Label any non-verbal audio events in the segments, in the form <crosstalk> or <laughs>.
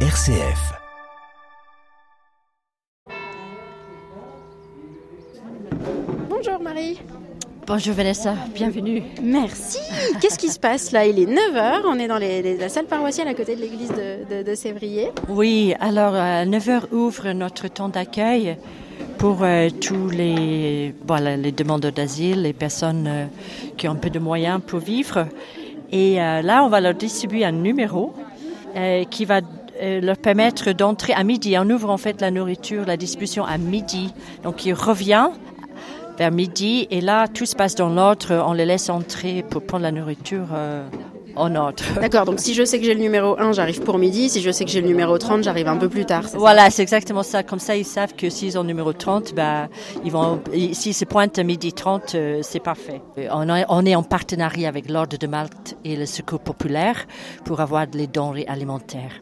RCF. Bonjour Marie. Bonjour Vanessa, bienvenue. Merci. Qu'est-ce qui se passe là? Il est 9h, on est dans les- les- la salle paroissiale à côté de l'église de, de, de Sévrier. Oui, alors à 9h ouvre notre temps d'accueil pour euh, tous les, voilà, les demandeurs d'asile, les personnes euh, qui ont un peu de moyens pour vivre. Et euh, là, on va leur distribuer un numéro euh, qui va leur permettre d'entrer à midi. On ouvre en fait la nourriture, la distribution à midi. Donc il revient vers midi et là, tout se passe dans l'ordre. On les laisse entrer pour prendre la nourriture euh, en ordre. <laughs> D'accord, donc si je sais que j'ai le numéro 1, j'arrive pour midi. Si je sais que j'ai le numéro 30, j'arrive un peu plus tard. Voilà, c'est exactement ça. Comme ça, ils savent que s'ils ont le numéro 30, bah, ils vont, ils- s'ils se pointent à midi 30, euh, c'est parfait. Euh, On, a- on est en partenariat avec l'Ordre de Malte et le Secours populaire pour avoir les denrées alimentaires.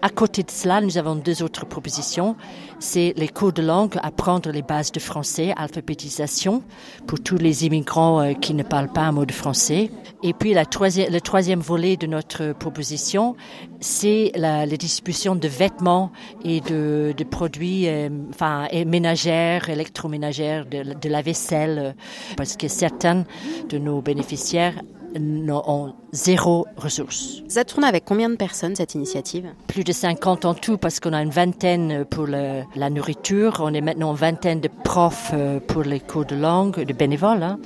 À côté de cela, nous avons deux autres propositions. C'est les cours de langue, apprendre les bases de français, alphabétisation pour tous les immigrants euh, qui ne parlent pas un mot de français. Et puis la troisième, le troisième volet de notre proposition, c'est la, la distribution de vêtements et de, de produits euh, enfin, ménagères, électroménagères, de, de la vaisselle, euh, parce que certains de nos bénéficiaires n'ont zéro ressource. Ça tourne avec combien de personnes cette initiative? Plus de 50 en tout parce qu'on a une vingtaine pour la nourriture. On est maintenant une vingtaine de profs euh, pour les cours de langue, de bénévoles. hein.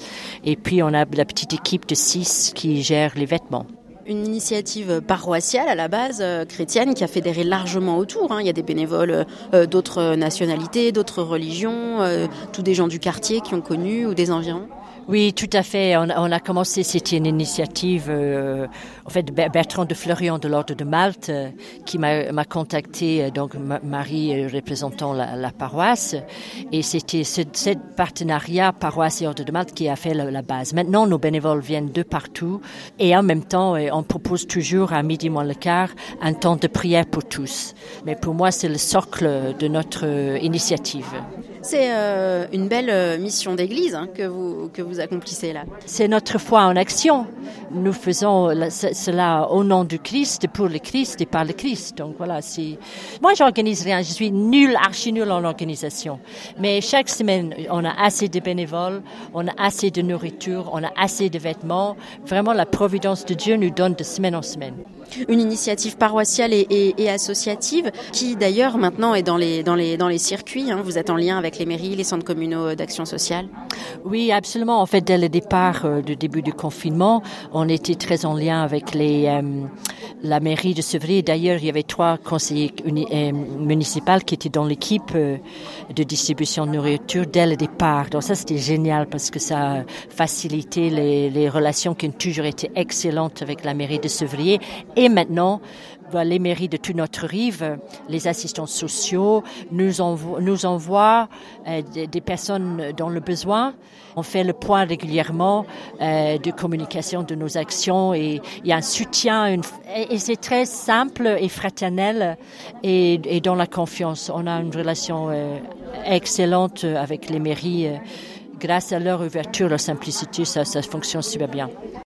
Et puis on a la petite équipe de six qui gère les vêtements. Une initiative paroissiale à la base, euh, chrétienne, qui a fédéré largement autour. hein. Il y a des bénévoles euh, d'autres nationalités, d'autres religions, tous des gens du quartier qui ont connu ou des environs. Oui, tout à fait. On, a- on a commencé, c'était une initiative, euh, en fait, Ber- Bertrand de Fleurion de l'Ordre de Malte, euh, qui m'a contacté, euh, donc Ma- Marie euh, représentant la, la paroisse, et c'était ce, partenariat paroisse et Ordre de Malte qui a fait la, la base. Maintenant, nos bénévoles viennent de partout, et en même temps, on propose toujours à midi moins le quart un temps de prière pour tous. Mais pour moi, c'est le socle de notre initiative. C'est euh, une belle euh, mission d'église hein, que, vous, que vous accomplissez là. C'est notre foi en action. Nous faisons la- ce- cela au nom du Christ, pour le Christ et par le Christ. Donc voilà, c'est. Moi, j'organise rien. Je suis nul, archi nul en organisation. Mais chaque semaine, on a assez de bénévoles, on a assez de nourriture, on a assez de vêtements. Vraiment, la providence de Dieu nous donne de semaine en semaine. Une initiative paroissiale et, et- et associative qui d'ailleurs maintenant est dans les, dans les, dans les circuits. hein. Vous êtes en lien avec les mairies, les centres communaux d'action sociale? Oui, absolument. En fait, dès le départ euh, du début du confinement, on était très en lien avec les, euh, la mairie de Sevrier. D'ailleurs, il y avait trois conseillers euh, municipaux qui étaient dans l'équipe euh, de distribution de nourriture dès le départ. Donc ça, c'était génial parce que ça a facilité les, relations qui ont toujours été excellentes avec la mairie de Sevrier. Et maintenant, bah, les mairies de toute notre rive, les assistants sociaux nous envoient, euh, des, personnes dans le besoin. On fait le point régulièrement de communication de nos actions et il y a un soutien une- et, c'est très simple et fraternel et, dans la confiance. On a une relation euh, excellente avec les mairies. euh, grâce à leur ouverture, leur simplicité, ça fonctionne super bien.